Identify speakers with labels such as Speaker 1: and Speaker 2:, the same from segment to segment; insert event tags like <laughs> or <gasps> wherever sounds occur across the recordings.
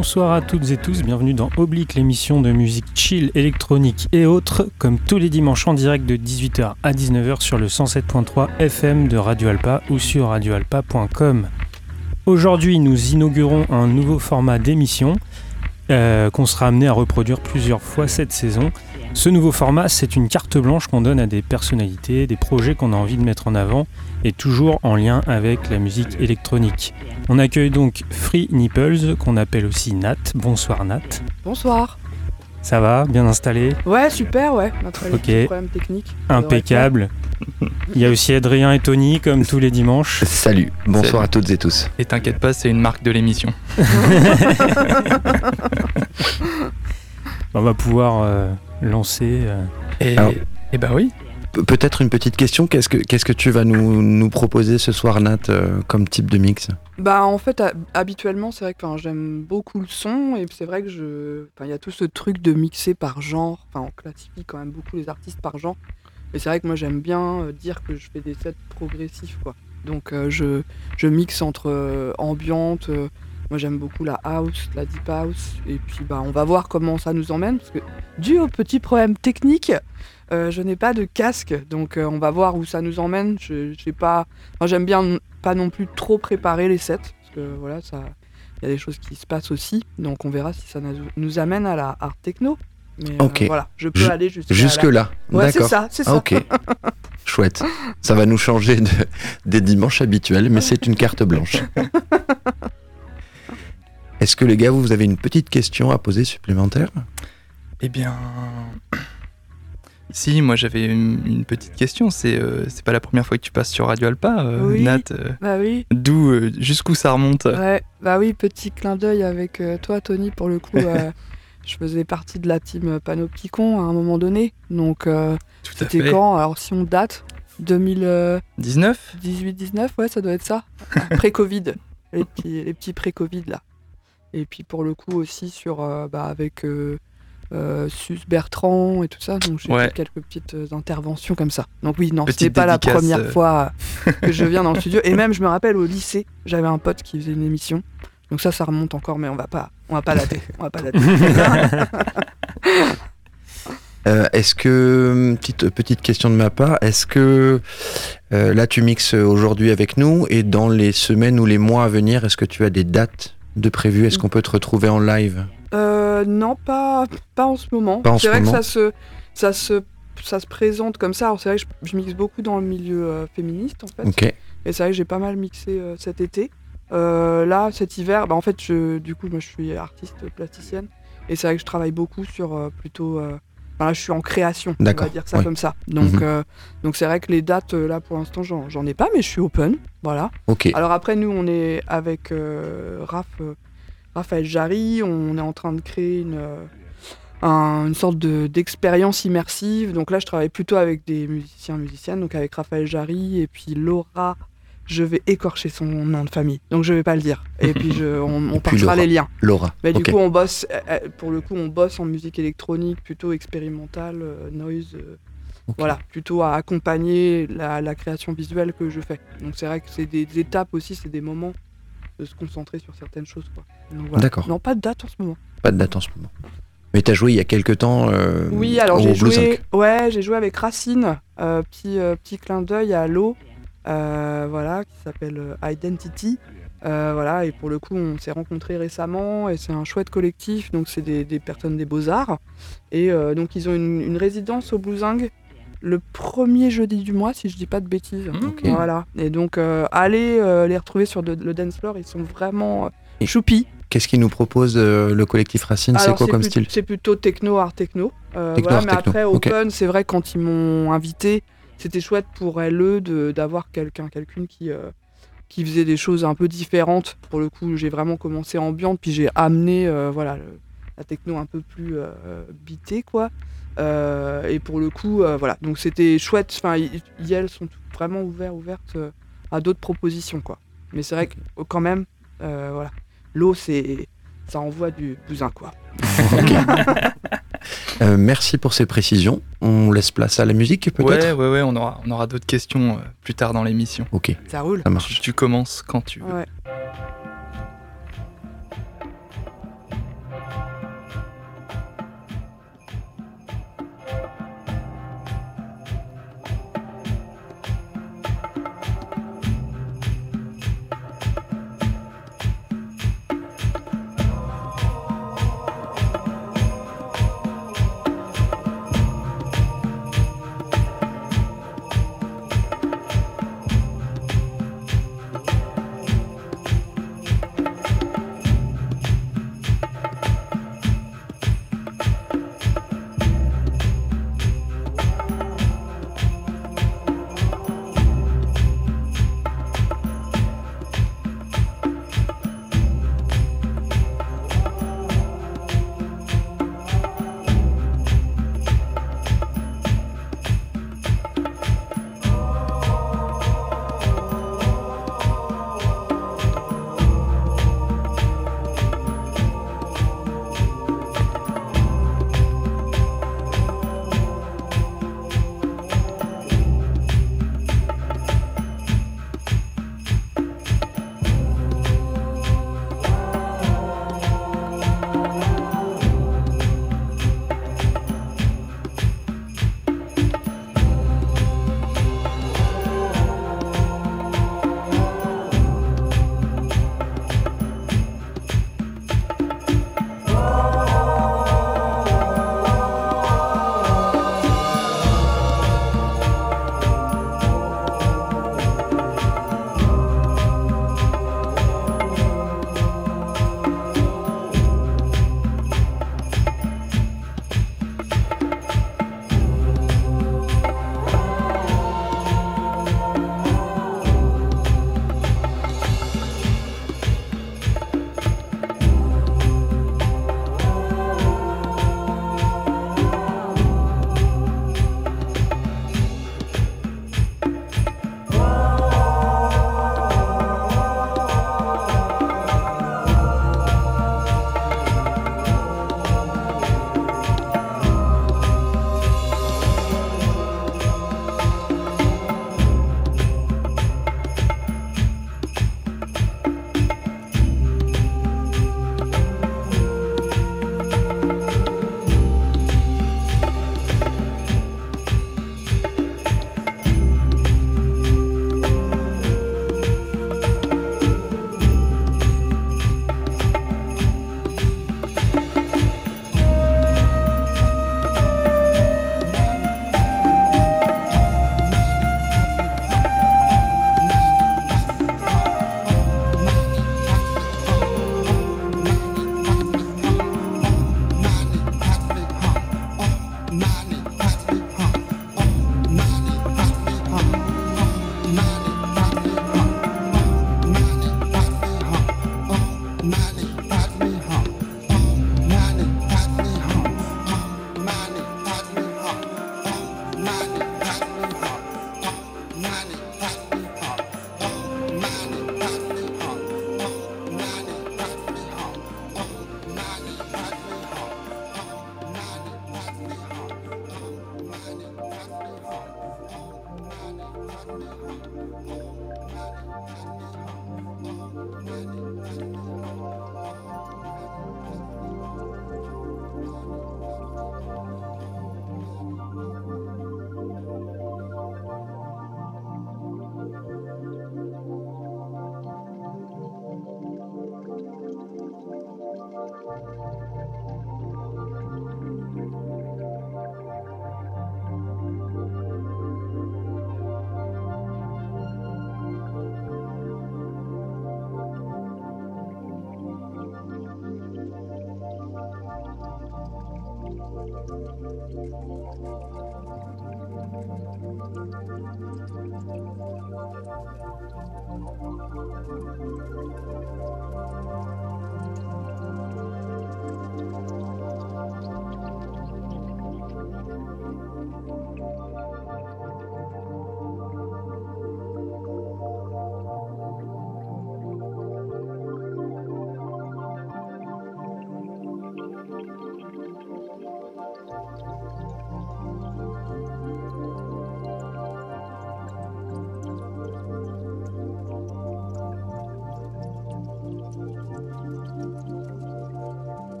Speaker 1: Bonsoir à toutes et tous, bienvenue dans Oblique, l'émission de musique chill, électronique et autres, comme tous les dimanches en direct de 18h à 19h sur le 107.3 FM de Radio Alpa ou sur radioalpa.com. Aujourd'hui, nous inaugurons un nouveau format d'émission euh, qu'on sera amené à reproduire plusieurs fois cette saison. Ce nouveau format, c'est une carte blanche qu'on donne à des personnalités, des projets qu'on a envie de mettre en avant, et toujours en lien avec la musique électronique. On accueille donc Free Nipples, qu'on appelle aussi Nat. Bonsoir Nat.
Speaker 2: Bonsoir.
Speaker 1: Ça va? Bien installé?
Speaker 2: Ouais, super, ouais. Notre
Speaker 1: Ok.
Speaker 2: problème technique.
Speaker 1: Impeccable. <laughs> Il y a aussi Adrien et Tony, comme tous les dimanches.
Speaker 3: Salut, bonsoir
Speaker 4: Salut.
Speaker 3: à toutes et tous.
Speaker 4: Et t'inquiète pas, c'est une marque de l'émission. <laughs>
Speaker 1: On va pouvoir euh, lancer. euh,
Speaker 4: Et,
Speaker 3: Alors-
Speaker 4: et bah oui.
Speaker 3: Pe- Peut-être une petite question, qu'est-ce que, que tu vas nous, nous proposer ce soir Nat euh, comme type de mix?
Speaker 2: Bah en fait ha- habituellement c'est vrai que j'aime beaucoup le son et c'est vrai que je il y a tout ce truc de mixer par genre. Enfin on classifie quand même beaucoup les artistes par genre. Et c'est vrai que moi j'aime bien euh, dire que je fais des sets progressifs quoi. Donc euh, je je mixe entre euh, ambiante moi j'aime beaucoup la house la deep house. Et puis bah on va voir comment ça nous emmène parce que dû aux petits problèmes techniques euh, je n'ai pas de casque donc euh, on va voir où ça nous emmène je j'ai pas Moi, j'aime bien pas non plus trop préparer les sets, parce que voilà, ça, il y a des choses qui se passent aussi, donc on verra si ça nous- amène à la art techno. Mais euh,
Speaker 3: Ok.
Speaker 2: voilà, je peux aller jusqu'à
Speaker 3: Jusque
Speaker 2: la-
Speaker 3: là,
Speaker 2: Ouais, c'est
Speaker 3: d'accord.
Speaker 2: ça, c'est
Speaker 3: Ah,
Speaker 2: ça.
Speaker 3: ok, <laughs> chouette. Ça va nous changer de- des dimanches habituels, mais c'est une carte blanche. <laughs> Est-ce que les gars, vous avez une petite question à poser supplémentaire?
Speaker 4: Eh bien. Si, moi j'avais une, une petite question. C'est euh, c'est pas la première fois que tu passes sur Radio Alpa, euh,
Speaker 2: Oui.
Speaker 4: Nat. euh,
Speaker 2: Bah oui,
Speaker 4: D'où, euh, jusqu'où ça remonte?
Speaker 2: Ouais, bah oui, petit clin d'œil avec toi, Tony, pour le coup. <laughs> je faisais partie de la team Panopticon à un moment donné, donc c'était quand? Alors si on date, 2018-19,
Speaker 4: 19
Speaker 2: ouais, ça doit être ça. <laughs> Pré-Covid, les petits, les petits pré-Covid là. Et puis pour le coup aussi sur bah, avec euh, Sus Bertrand et tout ça, donc j'ai
Speaker 4: Ouais.
Speaker 2: fait quelques petites euh, interventions comme ça. Donc oui, non, c'était pas la première
Speaker 4: euh.
Speaker 2: fois euh, que je viens dans le <laughs> studio. Et même je me rappelle au lycée, j'avais un pote qui faisait une émission. Donc ça, ça remonte encore, mais on va pas, on va pas dater, on va pas dater. <laughs> <laughs>
Speaker 3: Euh, Est-ce que, petite, petite question de ma part, est-ce que euh, là tu mixes aujourd'hui avec nous et dans les semaines ou les mois à venir, est-ce que tu as des dates de prévues Est-ce qu'on peut te retrouver en live?
Speaker 2: Euh, non, pas, pas en ce moment. C'est
Speaker 3: ce
Speaker 2: vrai
Speaker 3: moment.
Speaker 2: que ça se, ça, se, ça se présente comme ça. Alors c'est vrai que je, je mixe beaucoup dans le milieu euh, féministe en fait.
Speaker 3: Ok.
Speaker 2: Et c'est vrai que j'ai pas mal mixé euh, cet été. Là, cet hiver, bah, en fait, je, du coup, moi je suis artiste plasticienne. Et c'est vrai que je travaille beaucoup sur plutôt. Enfin, je suis en création, on va dire ça
Speaker 3: ouais.
Speaker 2: comme ça. Donc,
Speaker 3: Mhm.
Speaker 2: euh, donc c'est vrai que les dates, euh, là, pour l'instant, j'en ai pas, mais je suis open. Voilà.
Speaker 3: Ok.
Speaker 2: Alors après, nous, on est avec euh, Raph, Raphaël Jarry, on est en train de créer une, un- une sorte de- d'expérience immersive. Donc là, je travaille plutôt avec des musiciens, musiciennes, donc avec Raphaël Jarry et puis Laura. Je vais écorcher son nom de famille, donc je vais pas le dire. Et puis je, on, partira les liens.
Speaker 3: Laura.
Speaker 2: Mais du coup, on bosse, euh, euh, pour le coup, on bosse en musique électronique, plutôt expérimentale, euh, noise. Voilà, plutôt à accompagner la, la création visuelle que je fais. Donc c'est vrai que c'est des, des étapes aussi, c'est des moments de se concentrer sur certaines choses. Voilà.
Speaker 3: D'accord.
Speaker 2: Non, pas de date en ce moment.
Speaker 3: Pas de date en ce moment. Mais t'as joué il y a quelques temps euh,
Speaker 2: Oui, alors
Speaker 3: au
Speaker 2: j'ai
Speaker 3: Blue
Speaker 2: joué, ouais, j'ai joué avec Racine, euh, petit, euh, petit clin d'œil à l'eau, voilà, qui s'appelle euh, Identity. Euh, voilà, et pour le coup, on s'est rencontrés récemment et c'est un chouette collectif. Donc, c'est des, des personnes des Beaux-Arts. Et euh, donc, ils ont une, une résidence au Blue Zinc le premier jeudi du mois, si je dis pas de bêtises.
Speaker 4: Mmh.
Speaker 2: Voilà. Et donc, euh, allez euh, les retrouver sur de- le dance floor, ils sont vraiment euh,
Speaker 3: Et-
Speaker 2: choupis.
Speaker 3: Qu'est-ce qu'il nous propose euh, le collectif Racine? C'est quoi comme style?
Speaker 2: C'est plutôt techno, art techno. Euh,
Speaker 3: Techno,
Speaker 2: voilà,
Speaker 3: art
Speaker 2: mais
Speaker 3: techno,
Speaker 2: après. Open, c'est vrai, quand ils m'ont invité, c'était chouette pour elle de- d'avoir quelqu'un, quelqu'une qui, euh, qui faisait des choses un peu différentes. Pour le coup, j'ai vraiment commencé ambiante, puis j'ai amené euh, voilà, le- la techno un peu plus euh, bitée, quoi. Euh, et pour le coup, euh, voilà. Donc c'était chouette. Enfin, elles sont vraiment ouvertes, ouvertes à d'autres propositions, quoi. Mais c'est vrai que quand même, euh, voilà, l'eau, c'est ça envoie du bousin, quoi. <laughs> <laughs> <laughs>
Speaker 3: Euh, merci pour ces précisions. On laisse place à la musique peut-être
Speaker 4: Ouais, ouais, ouais, on aura, on aura d'autres questions euh, plus tard dans l'émission.
Speaker 3: Ok,
Speaker 2: Ça roule.
Speaker 3: ça marche.
Speaker 4: Tu, tu commences quand tu veux.
Speaker 2: Ouais.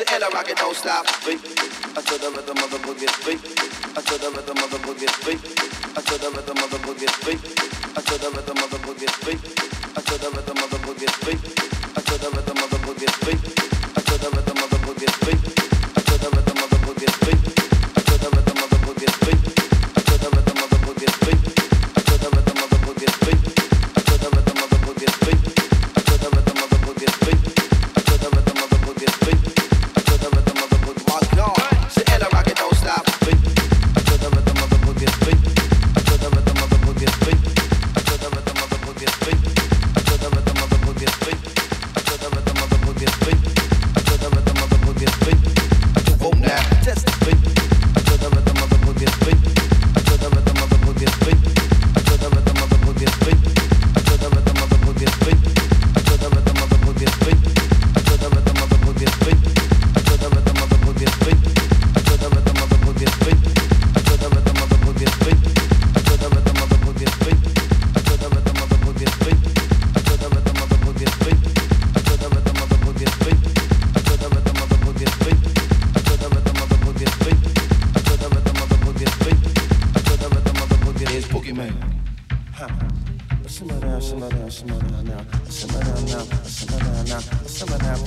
Speaker 5: Sit in a rocket, don't stop. I took the rhythm of the boogie. I took the rhythm of the boogie.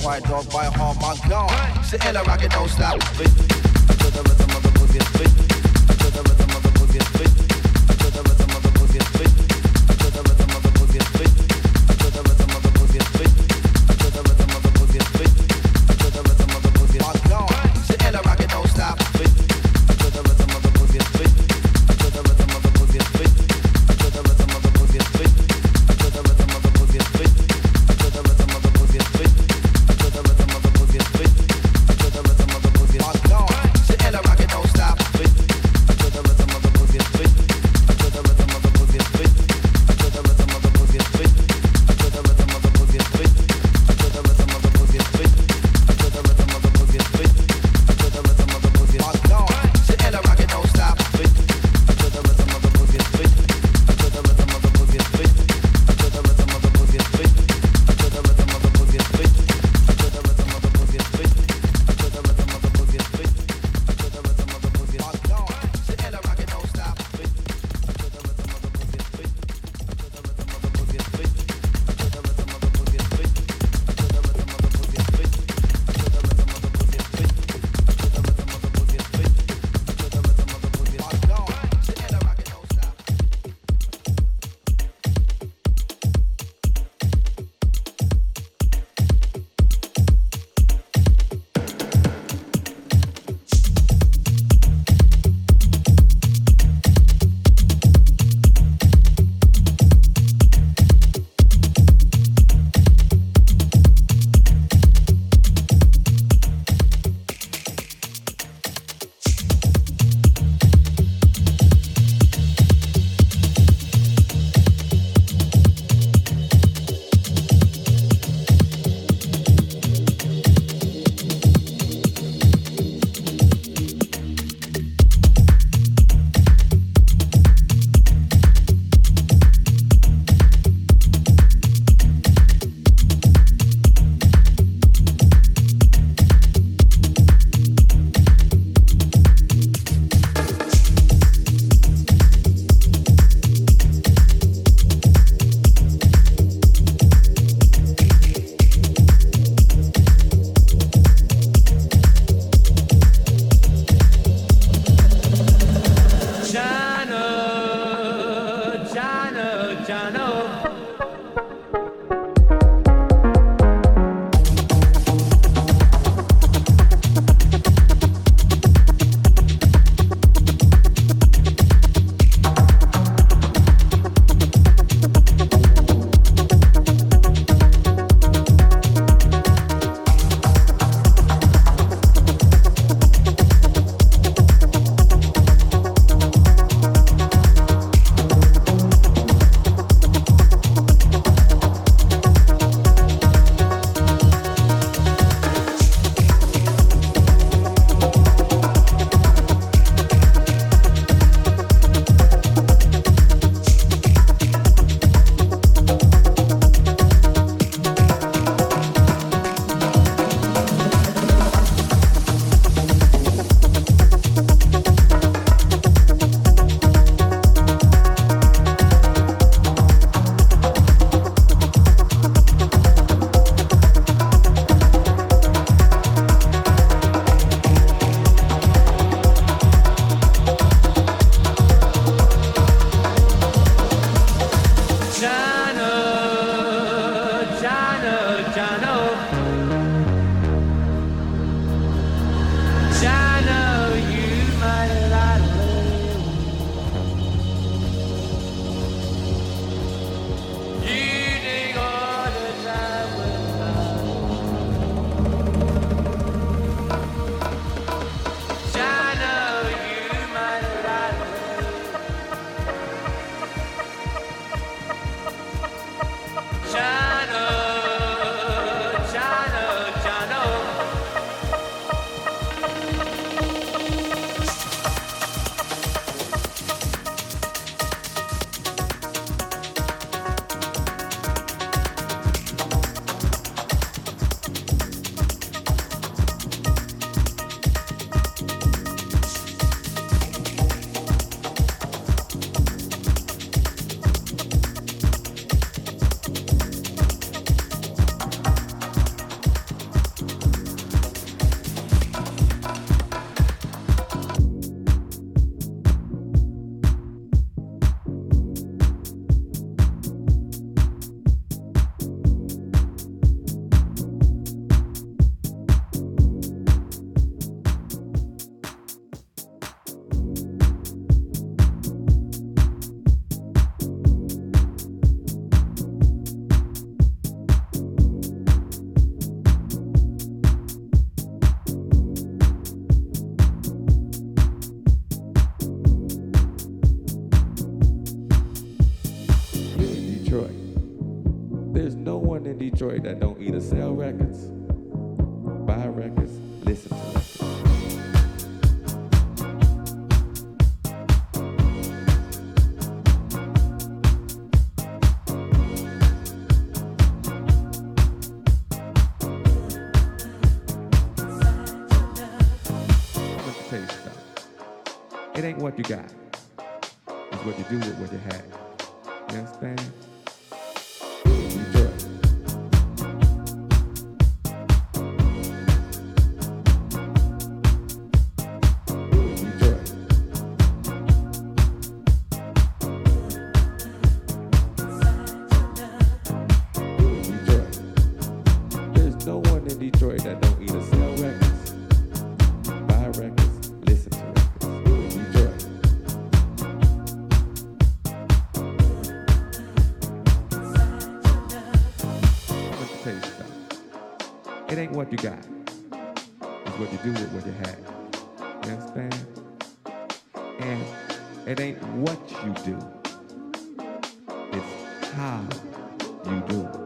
Speaker 5: White dog, by heart. my God. Sitting in a rocket, don't stop. To the rhythm of the boogie.
Speaker 6: what you got is what you do with what you have. And it ain't what you do, it's how you do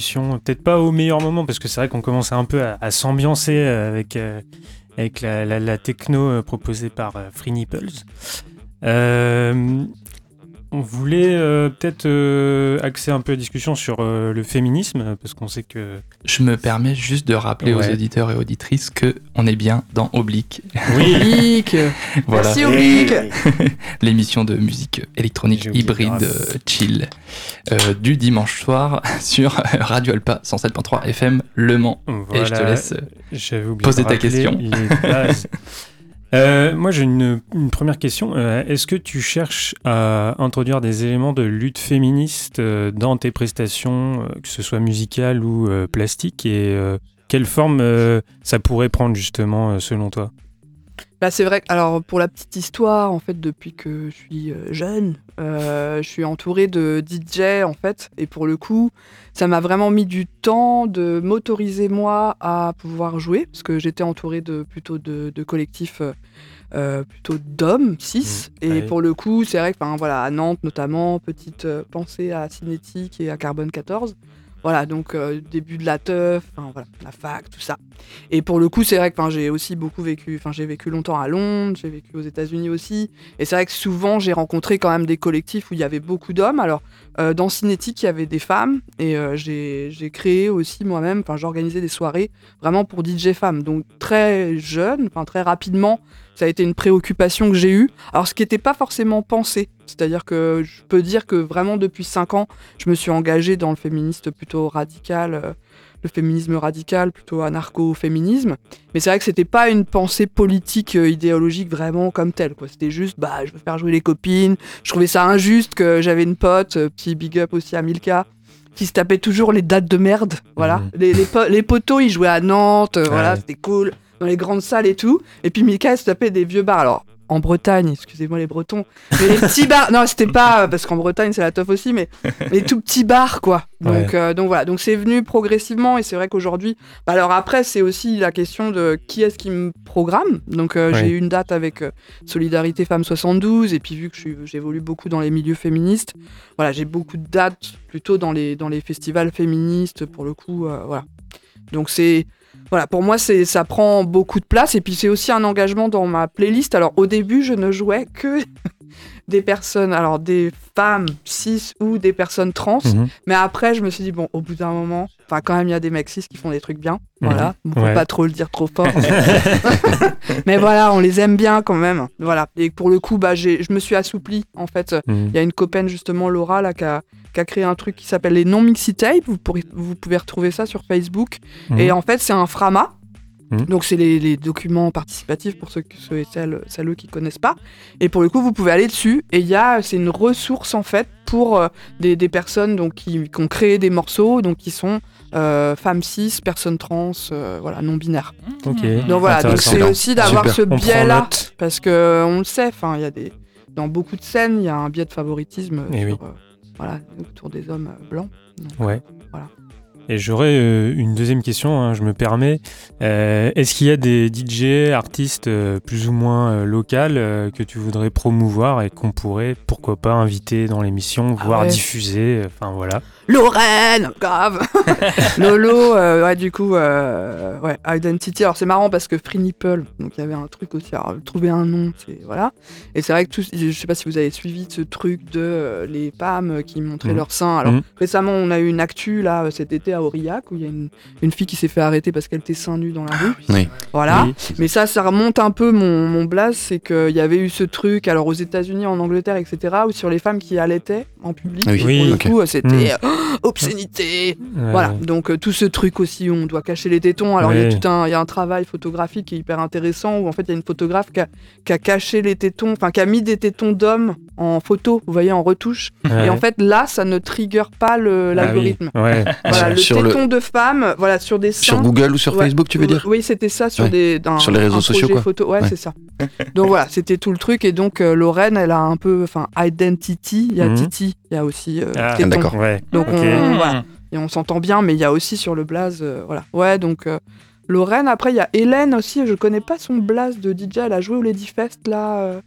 Speaker 1: peut-être pas au meilleur moment, parce que c'est vrai qu'on commence un peu à, s'ambiancer euh, avec, euh, avec la, techno euh, proposée par Free Nipples. On voulait euh, peut-être euh, axer un peu la discussion sur euh, le féminisme, parce qu'on sait que...
Speaker 4: Je me permets juste de rappeler
Speaker 1: Ouais.
Speaker 4: aux auditeurs et auditrices que on est bien dans Oblique,
Speaker 1: Oui,
Speaker 2: Oblique. <laughs>
Speaker 4: voilà,
Speaker 2: Merci Oblique. <laughs>
Speaker 4: l'émission de musique électronique hybride euh, chill euh, du dimanche soir <laughs> sur Radio Alpa 107.3 FM Le Mans. Et je te laisse. Poser ta question.
Speaker 1: les bases. Euh, moi, j'ai une, une première question. Euh, Est-ce que tu cherches à introduire des éléments de lutte féministe euh, dans tes prestations, euh, que ce soit musicales ou plastiques? Et quelle forme ça pourrait prendre, justement, selon toi?
Speaker 2: Bah, c'est vrai. que- Alors, pour la petite histoire, en fait, depuis que je suis euh, jeune, euh, je suis entourée de DJ, en fait. Et pour le coup, ça m'a vraiment mis du temps de m'autoriser, moi, à pouvoir jouer. Parce que j'étais entourée de, plutôt de, de collectifs euh, plutôt d'hommes, 6.
Speaker 1: Mmh,
Speaker 2: et
Speaker 1: ouais.
Speaker 2: pour le coup, c'est vrai que, enfin, voilà, à Nantes, notamment, petite pensée à Cinétique et à Carbone 14. Voilà, donc euh, début de la teuf, voilà, la fac, tout ça. Et pour le coup, c'est vrai que j'ai aussi beaucoup vécu, enfin j'ai vécu longtemps à Londres, j'ai vécu aux États-Unis aussi. Et c'est vrai que souvent j'ai rencontré quand même des collectifs où il y avait beaucoup d'hommes. Alors euh, dans Cinétique, il y avait des femmes et euh, j'ai créé aussi moi-même, enfin j'organisais des soirées vraiment pour DJ femmes. Donc très jeune, enfin très rapidement, ça a été une préoccupation que j'ai eue. Alors ce qui n'était pas forcément pensé, c'est-à-dire que je peux dire que vraiment depuis 5 ans, je me suis engagée dans le féministe plutôt radical. euh, le féminisme radical, plutôt anarcho-féminisme. Mais c'est vrai que c'était pas une pensée politique, euh, idéologique vraiment comme telle. quoi. C'était juste, bah, je veux faire jouer les copines. Je trouvais ça injuste que j'avais une pote, euh, petit big up aussi à Milka, qui se tapait toujours les dates de merde. Voilà.
Speaker 1: Mhm.
Speaker 2: Les, les, po- les poteaux, ils jouaient à Nantes, voilà,
Speaker 1: Ouais.
Speaker 2: c'était cool, dans les grandes salles et tout. Et puis Milka, elle se tapait des vieux bars. Alors, en Bretagne, excusez-moi les Bretons, mais les petits bars, non, c'était pas, <laughs> parce qu'en Bretagne, c'est la teuf aussi, mais les tout petits bars, quoi. Donc, euh, donc voilà, donc c'est venu progressivement, et c'est vrai qu'aujourd'hui, bah alors après, c'est aussi la question de qui est-ce qui me programme. Donc euh,
Speaker 1: Ouais.
Speaker 2: j'ai eu une date avec euh, Solidarité Femmes 72, et puis vu que j'évolue beaucoup dans les milieux féministes, voilà, j'ai beaucoup de dates plutôt dans les, dans les festivals féministes, pour le coup, voilà. Donc c'est voilà, pour moi, c'est ça prend beaucoup de place et puis c'est aussi un engagement dans ma playlist. Alors au début, je ne jouais que <laughs> des personnes, alors des femmes cis ou des personnes trans,
Speaker 1: Mhm.
Speaker 2: mais après, je me suis dit bon, au bout d'un moment, enfin quand même, il y a des mecs cis qui font des trucs bien, voilà. On peut
Speaker 1: Ouais.
Speaker 2: pas trop le dire trop fort, <laughs> <laughs> mais voilà, on les aime bien quand même, voilà. Et pour le coup, bah, je me suis assouplie en fait.
Speaker 1: Mhm.
Speaker 2: Il y a une copaine justement, Laura, là, qui a, qui a créé un truc qui s'appelle les non-mixi tapes. Vous, pourrez- vous pouvez retrouver ça sur Facebook.
Speaker 1: Mhm.
Speaker 2: Et en fait, c'est un frama.
Speaker 1: Mhm.
Speaker 2: Donc, c'est les, les documents participatifs pour ceux, ceux et celles, celles qui connaissent pas. Et pour le coup, vous pouvez aller dessus. Et il y a, c'est une ressource en fait pour euh, des, des personnes donc, qui, qui ont créé des morceaux, donc qui sont euh, femmes cis, personnes trans, euh, voilà, non binaires. Donc voilà, donc c'est aussi d'avoir ce biais-là, parce que on le sait, enfin, il y a des dans beaucoup de scènes, il y a un biais de favoritisme euh,
Speaker 1: Eh
Speaker 2: sur,
Speaker 1: oui.
Speaker 2: euh, voilà, autour des hommes euh, blancs. Donc,
Speaker 1: Ouais.
Speaker 2: Voilà.
Speaker 1: Et j'aurais euh, une deuxième question, hein, je me permets. Euh, Est-ce qu'il y a des DJ, artistes euh, plus ou moins euh, locales euh, que tu voudrais promouvoir et qu'on pourrait, pourquoi pas, inviter dans l'émission,
Speaker 2: Ah
Speaker 1: voire
Speaker 2: ouais.
Speaker 1: diffuser euh, Enfin voilà.
Speaker 2: Lorraine, grave. <laughs> Lolo, euh, ouais, du coup, euh, ouais, Identity. Alors c'est marrant parce que Free Nipple, donc il y avait un truc aussi, alors, trouver un nom, c'est voilà. Et c'est vrai que tout, je sais pas si vous avez suivi ce truc de euh, les PAM qui montraient
Speaker 1: Mhm.
Speaker 2: leurs seins. Alors
Speaker 1: Mhm.
Speaker 2: récemment, on a eu une actu là cet été à Aurillac où il y a une, une fille qui s'est fait arrêter parce qu'elle était seins nus dans la rue.
Speaker 3: Oui.
Speaker 2: Voilà.
Speaker 1: Oui.
Speaker 2: Mais ça, ça remonte un peu mon, mon c'est qu'il y avait eu ce truc, alors aux États-Unis, en Angleterre, etc., où sur les femmes qui allaitaient en public,
Speaker 3: Oui.
Speaker 2: et pour
Speaker 1: Oui.
Speaker 2: le coup, c'était
Speaker 1: Mm. <gasps>
Speaker 2: obscénité. Voilà, donc euh, tout ce truc aussi où on doit cacher les tétons. Alors il y a tout un, il y a un travail photographique qui est hyper intéressant où en fait il y a une photographe qui a, qui a caché les tétons, enfin qui a mis des tétons d'hommes en photo, vous voyez, en retouche.
Speaker 1: ouais.
Speaker 2: Et en fait là, ça ne trigger pas le-
Speaker 1: Ah oui.
Speaker 2: l'algorithme.
Speaker 1: Ouais. <laughs>
Speaker 2: Voilà, le
Speaker 3: Sur le-
Speaker 2: téton de femme, voilà, sur des seins.
Speaker 3: Sur Google ou sur
Speaker 2: Ouais.
Speaker 3: Facebook, tu veux dire
Speaker 2: Oui, c'était ça sur
Speaker 3: Ouais.
Speaker 2: des
Speaker 3: Sur les réseaux sociaux, quoi.
Speaker 2: Photo. Ouais,
Speaker 3: Ouais.
Speaker 2: c'est ça. Donc voilà, c'était tout le truc et donc euh, Lorraine, elle a un peu, enfin, identity, il y a
Speaker 1: Mhm.
Speaker 2: Titi, il y a aussi euh,
Speaker 1: Ah,
Speaker 3: d'accord.
Speaker 1: Ouais.
Speaker 2: Donc on, voilà. et on s'entend bien, mais il y a aussi sur le blaze, euh, voilà. Ouais, donc euh, Lorraine. Après, il y a Hélène aussi. Je connais pas son blaze de DJ. Elle a joué au Lady Fest là.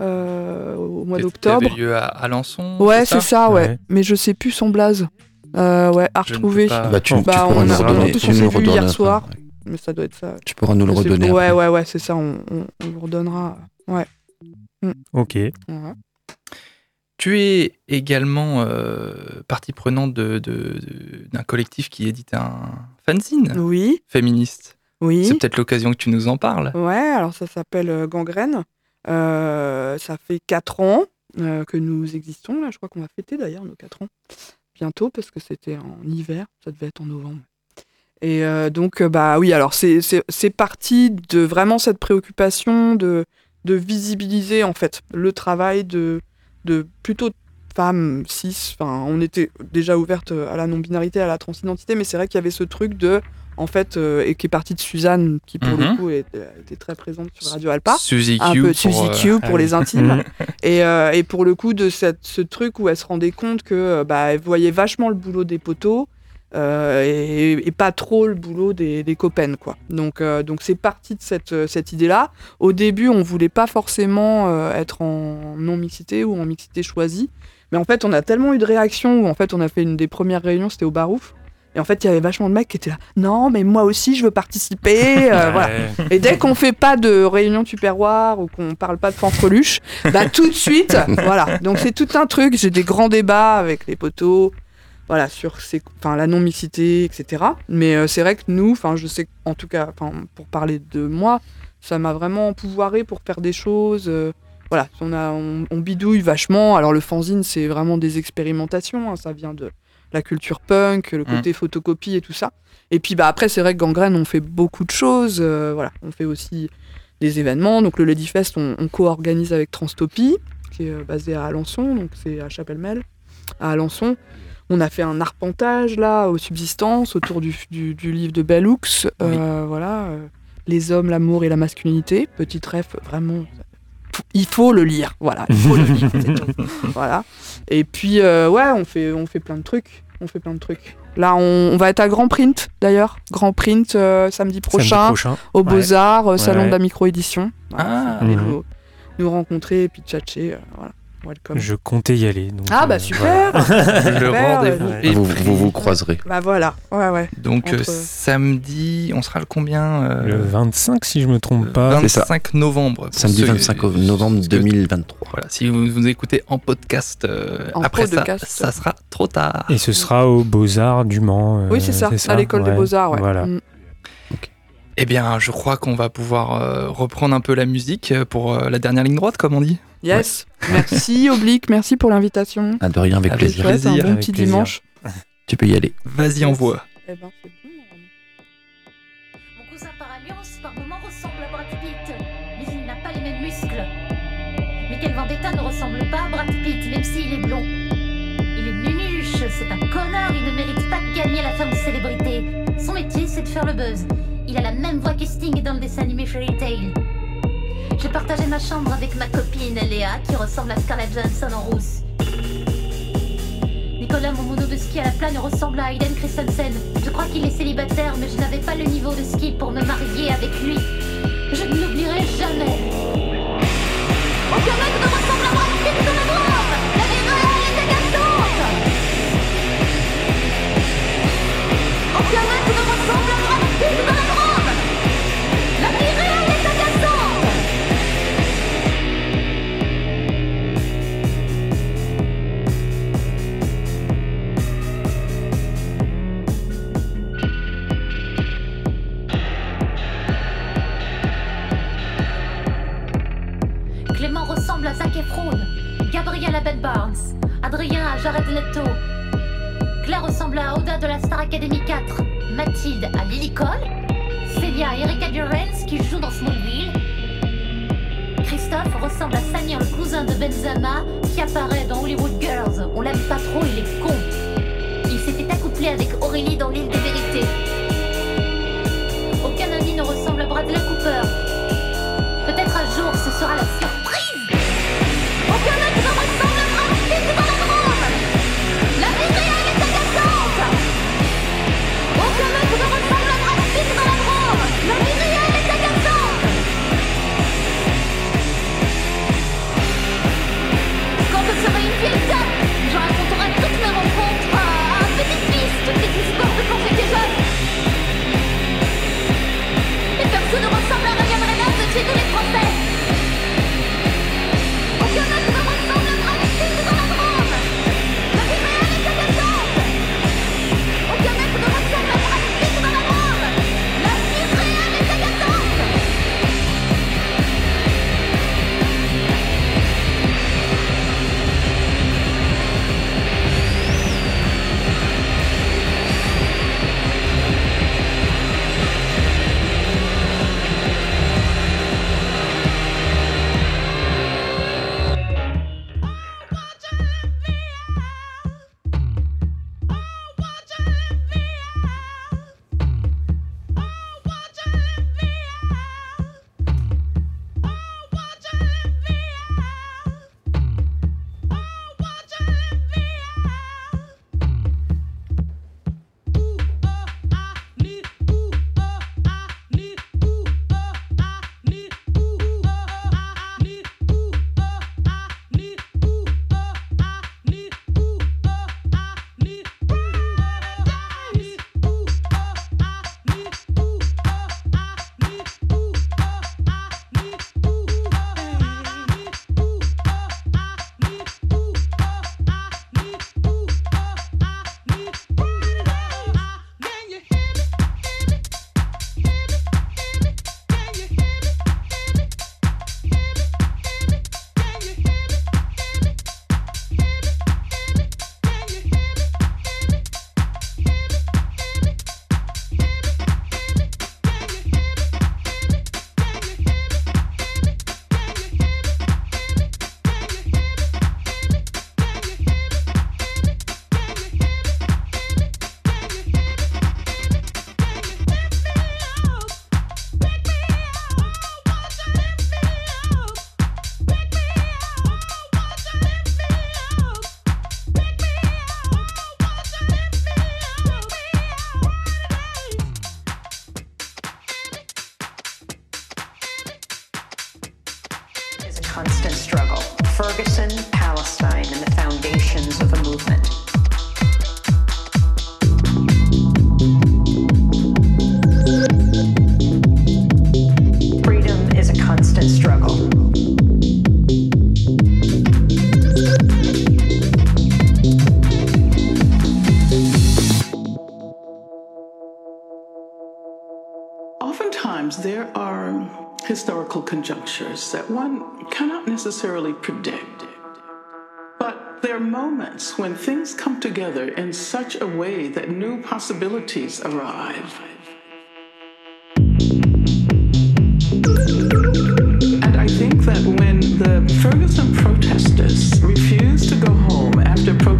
Speaker 2: Euh, au mois
Speaker 4: Qui
Speaker 2: d'octobre.
Speaker 4: avait lieu à Alençon.
Speaker 2: Ouais, c'est ça, ouais.
Speaker 1: Ouais.
Speaker 2: Mais je sais plus son blaze. Euh, ouais, à
Speaker 4: Je
Speaker 2: retrouver.
Speaker 3: Bah, tu,
Speaker 1: Bah,
Speaker 3: tu pourras
Speaker 2: on
Speaker 3: nous
Speaker 2: a- vu
Speaker 3: redonnes
Speaker 2: hier
Speaker 3: après.
Speaker 2: soir. Mais ça doit être ça.
Speaker 3: Tu pourras nous le redonner.
Speaker 2: plus. Ouais, ouais, ouais, c'est ça. On, on, on vous redonnera. Ouais.
Speaker 1: Ok.
Speaker 2: Voilà.
Speaker 4: Tu es également euh, partie prenante de- de- de- d'un collectif qui édite un fanzine
Speaker 2: Oui,
Speaker 4: féministe.
Speaker 2: oui.
Speaker 4: C'est peut-être l'occasion que tu nous en parles.
Speaker 2: Ouais, alors ça s'appelle euh, Gangrène. Euh, ça fait 4 ans euh, que nous existons. Là, je crois qu'on va fêter d'ailleurs nos 4 ans bientôt parce que c'était en hiver. Ça devait être en novembre. Et euh, donc, bah oui, alors c'est- parti de vraiment cette préoccupation de, de visibiliser en fait le travail de, de plutôt femmes cis. Enfin, on était déjà ouverte à la non-binarité, à la transidentité, mais c'est vrai qu'il y avait ce truc de, en fait, euh, et qui est parti de Suzanne, qui pour
Speaker 4: Mhm.
Speaker 2: le coup était, était très présente sur Radio Alpa.
Speaker 4: Suzy
Speaker 2: Un
Speaker 4: Q.
Speaker 2: peu
Speaker 4: pour,
Speaker 2: Suzy
Speaker 4: euh,
Speaker 2: Q pour
Speaker 1: ah
Speaker 2: les intimes. Et, euh, et pour le coup, de cette, ce truc où elle se rendait compte que euh, bah, elle voyait vachement le boulot des poteaux euh, et, et pas trop le boulot des, des copains. Quoi. Donc euh, donc c'est parti de cette, euh, cette idée-là. Au début, on voulait pas forcément euh, être en non-mixité ou en mixité choisie. Mais en fait, on a tellement eu de réactions où en fait, on a fait une des premières réunions, c'était au Barouf. Et en fait, il y avait vachement de mecs qui étaient là. Non, mais moi aussi, je veux participer. euh, <laughs> voilà. Et dès qu'on fait pas de réunion tupperware ou qu'on parle pas de fanfreluche, bah tout de suite, <laughs> voilà. Donc c'est tout un truc. J'ai des grands débats avec les poteaux, voilà, sur ces, enfin la non mixité, etc. Mais euh, c'est vrai que nous, enfin je sais, en tout cas, enfin pour parler de moi, ça m'a vraiment pouvoiré pour faire des choses. euh, voilà, on a, on, on bidouille vachement. Alors le fanzine, c'est vraiment des expérimentations. hein, ça vient de la culture punk, le côté photocopie et tout ça. Et puis bah après, c'est vrai que Gangrène, on fait beaucoup de choses. euh, voilà, on fait aussi des événements. Donc le Lady Fest, on, on co-organise avec Transtopie, qui est euh, basé à Alençon, donc c'est à Chapelle-Mel, à Alençon. On a fait un arpentage là aux subsistances autour du, du- du livre de Bellux. euh, Voilà, euh, les hommes, l'amour et la masculinité. Petit ref, vraiment. Il faut le lire, voilà. Il faut le lire, c'est tout. <laughs> Voilà. Et puis euh, ouais, on fait, on fait plein de trucs. On fait plein de trucs. Là, on, on va être à Grand Print d'ailleurs. Grand Print euh, samedi
Speaker 1: Samedi
Speaker 2: prochain au Beaux-Arts, euh, salon
Speaker 1: Ouais.
Speaker 2: de la micro-édition.
Speaker 4: Ah.
Speaker 1: Mhm.
Speaker 2: nous, nous rencontrer et puis tchatcher. euh, voilà. Welcome.
Speaker 1: Je comptais y aller. donc,
Speaker 2: Ah
Speaker 1: euh,
Speaker 2: bah <laughs> super
Speaker 4: Le
Speaker 2: Super,
Speaker 4: rendez-vous
Speaker 2: ouais.
Speaker 4: est
Speaker 3: Vous, vous vous croiserez.
Speaker 2: Bah voilà, ouais ouais.
Speaker 4: Donc euh,
Speaker 2: Entre-
Speaker 4: samedi, on sera le combien euh,
Speaker 1: Le 25, si je me trompe pas.
Speaker 3: C'est ça.
Speaker 4: 25 novembre.
Speaker 3: Samedi
Speaker 4: ceux-
Speaker 3: 25 novembre
Speaker 4: parce que-
Speaker 3: 2023.
Speaker 4: Voilà, si vous, vous écoutez en podcast euh,
Speaker 2: En
Speaker 4: après ça,
Speaker 2: podcast.
Speaker 4: ça sera trop tard.
Speaker 1: Et ce sera au Beaux-Arts du Mans. euh,
Speaker 2: oui, c'est ça, à l'école des Beaux-Arts, ouais.
Speaker 1: Voilà.
Speaker 2: Mm.
Speaker 4: Eh bien, je crois qu'on va pouvoir euh, reprendre un peu la musique pour euh, la dernière ligne droite, comme on dit.
Speaker 2: Yes. Merci Oblique, merci pour l'invitation.
Speaker 3: Ah, de rien, avec
Speaker 4: Avec
Speaker 3: plaisir.
Speaker 2: Chouette, un
Speaker 4: plaisir,
Speaker 2: bon
Speaker 1: avec
Speaker 2: petit
Speaker 1: plaisir.
Speaker 2: dimanche.
Speaker 3: Tu peux y aller.
Speaker 4: Vas-y, envoie.
Speaker 2: Eh ben, c'est bon.
Speaker 7: Mon cousin par alliance, par moments ressemble à Brad Pitt, mais il n'a pas les mêmes muscles. Michael Vendetta ne ressemble pas à Brad Pitt, même s'il est blond. Il est nunuche, c'est un connard, il ne mérite pas de gagner la femme de célébrité. Son métier, c'est de faire le buzz. Il a la même voix que Sting dans le dessin animé Fairy Tail. J'ai partagé ma chambre avec ma copine Léa, qui ressemble à Scarlett Johansson en rousse. Nicolas, mon mono de ski à la plane ressemble à Hayden Christensen. Je crois qu'il est célibataire, mais je n'avais pas le niveau de ski pour me marier avec lui. Je ne l'oublierai jamais.
Speaker 8: Constant struggle. Ferguson, Palestine, and the foundations of a movement. Freedom is a constant struggle.
Speaker 9: Oftentimes, there are historical conjunctures that one cannot necessarily predict. But there are moments when things come together in such a way that new possibilities arrive. And I think that when the Ferguson protesters refused to go home after protesting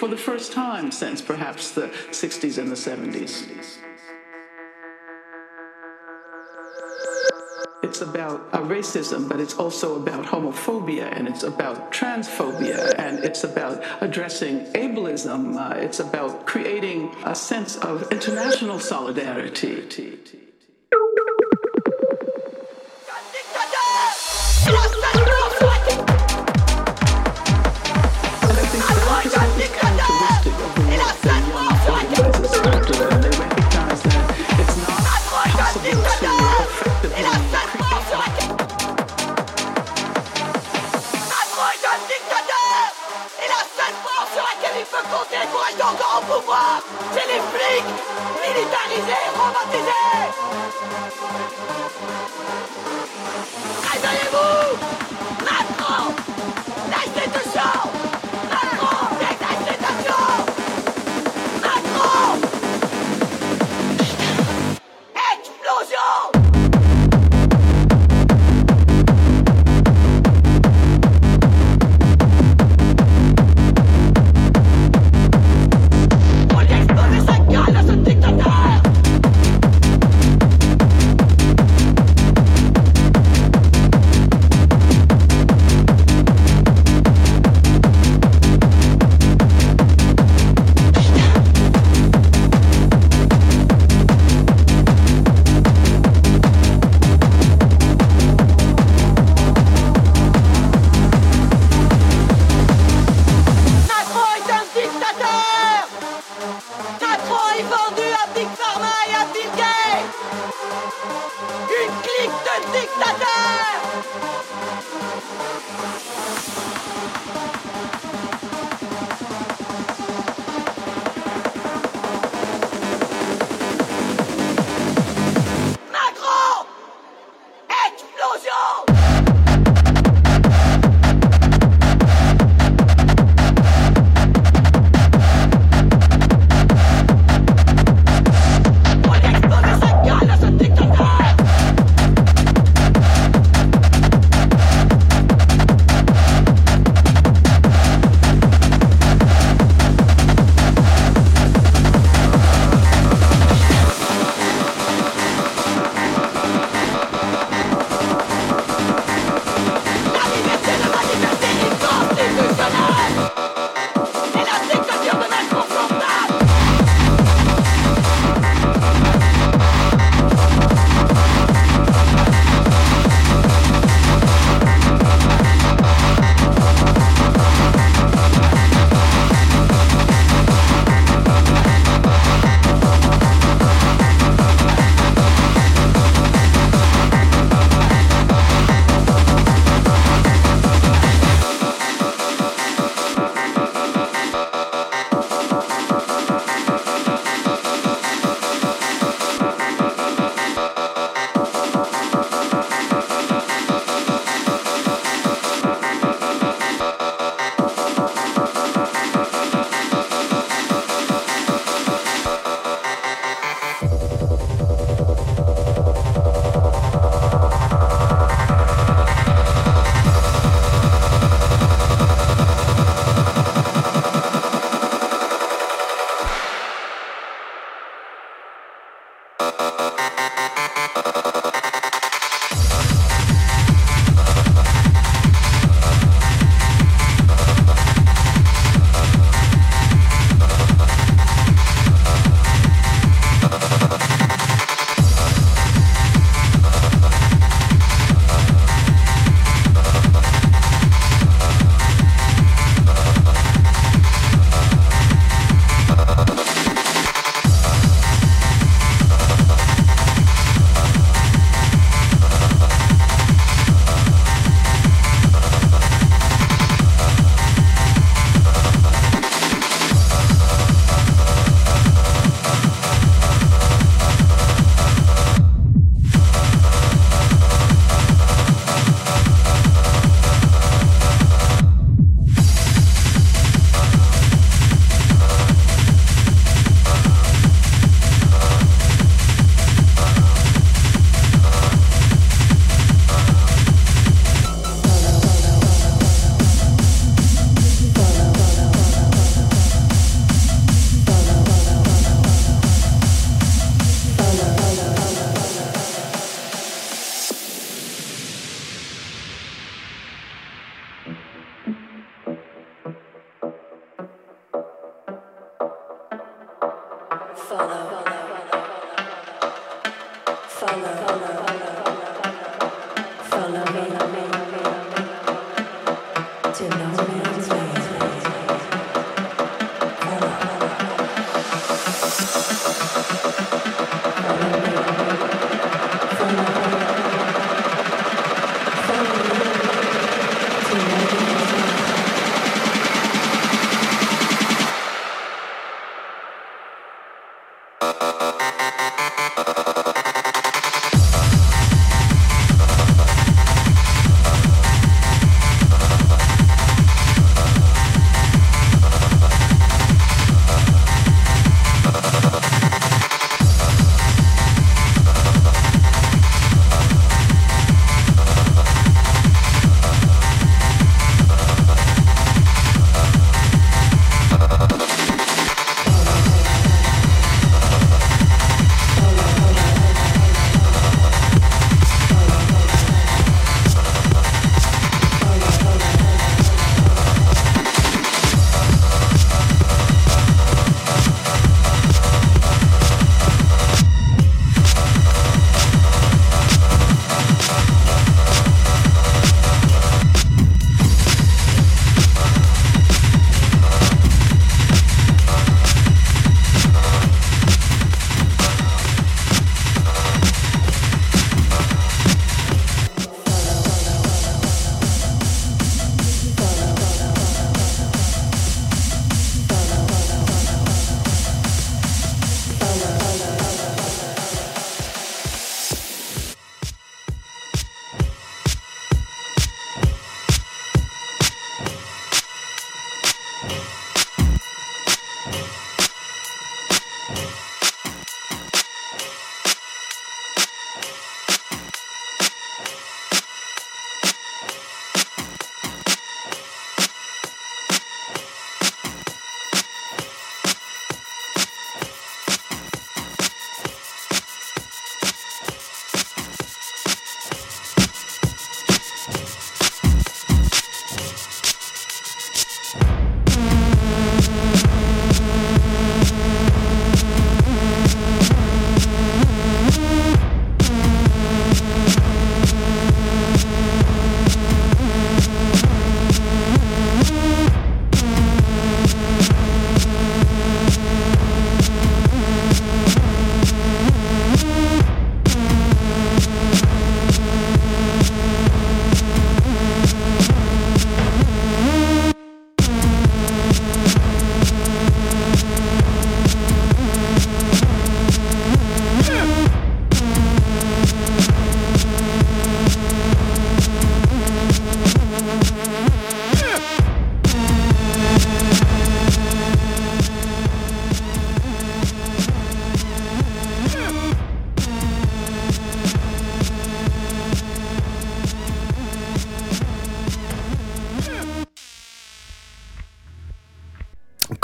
Speaker 9: for the first time since perhaps the 60s and the 70s. It's about uh, racism, but it's also about homophobia, and it's about transphobia, and it's about addressing ableism. Uh, it's about creating a sense of international solidarity.
Speaker 10: Macron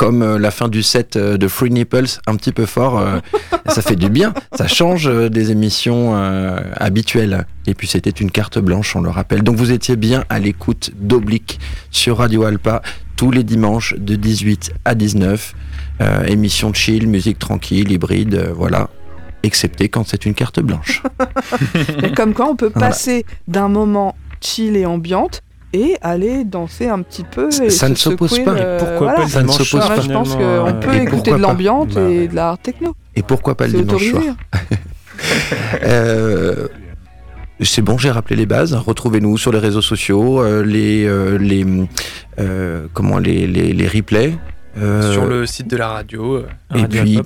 Speaker 3: comme euh, la fin du set euh, de Free Nipples, un petit peu fort. euh, ça fait du bien, ça change des émissions habituelles. Et puis c'était une carte blanche, on le rappelle. Donc vous étiez bien à l'écoute d'Oblique sur Radio Alpa tous les dimanches de 18 à 19. Euh, émission chill, musique tranquille, hybride, euh, voilà. Excepté quand c'est une carte blanche. <laughs>
Speaker 2: Comme quoi, on peut
Speaker 3: Voilà.
Speaker 2: passer d'un moment chill et ambiante et aller danser un petit peu. Et
Speaker 3: Ça ne s'oppose pas.
Speaker 1: Et pourquoi
Speaker 2: voilà.
Speaker 1: pas le
Speaker 3: Ça ne
Speaker 1: dimanche
Speaker 3: s'oppose
Speaker 1: soir,
Speaker 2: Moi, je pense qu'on
Speaker 1: euh,
Speaker 2: peut
Speaker 3: et
Speaker 2: écouter de
Speaker 3: pas
Speaker 2: l'ambiante
Speaker 1: Bah
Speaker 2: et
Speaker 1: ouais.
Speaker 2: de l'art techno.
Speaker 3: Et pourquoi pas le dimanche soir <laughs> Euh, C'est bon, j'ai rappelé les bases. Retrouvez-nous sur les réseaux sociaux, euh, les, euh, les, euh, comment, les, les, les replays. euh,
Speaker 4: Sur le site de la radio. euh,
Speaker 3: Et puis-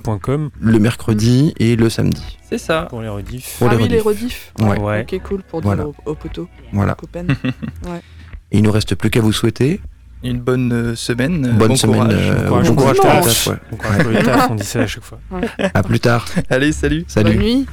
Speaker 3: le mercredi et le samedi.
Speaker 4: C'est ça.
Speaker 1: pour les rediffs.
Speaker 3: Pour
Speaker 2: ah
Speaker 3: les
Speaker 2: oui, les
Speaker 3: rediffs.
Speaker 2: rediffs.
Speaker 3: Ouais.
Speaker 1: Ouais.
Speaker 2: Ok, cool, pour
Speaker 3: Voilà.
Speaker 2: dire au, au poteau,
Speaker 3: Voilà.
Speaker 2: aux copains. <laughs>
Speaker 3: Et il nous reste plus qu'à vous souhaiter
Speaker 4: une bonne euh, semaine. Euh,
Speaker 3: bonne
Speaker 4: bon
Speaker 3: semaine.
Speaker 4: Courage.
Speaker 3: Euh, courage.
Speaker 1: Bon courage,
Speaker 3: bon courage pour, ouais.
Speaker 1: bon les <laughs> on dit ça à chaque fois.
Speaker 3: À plus tard.
Speaker 4: Allez, salut.
Speaker 3: Salut.
Speaker 2: Bonne nuit.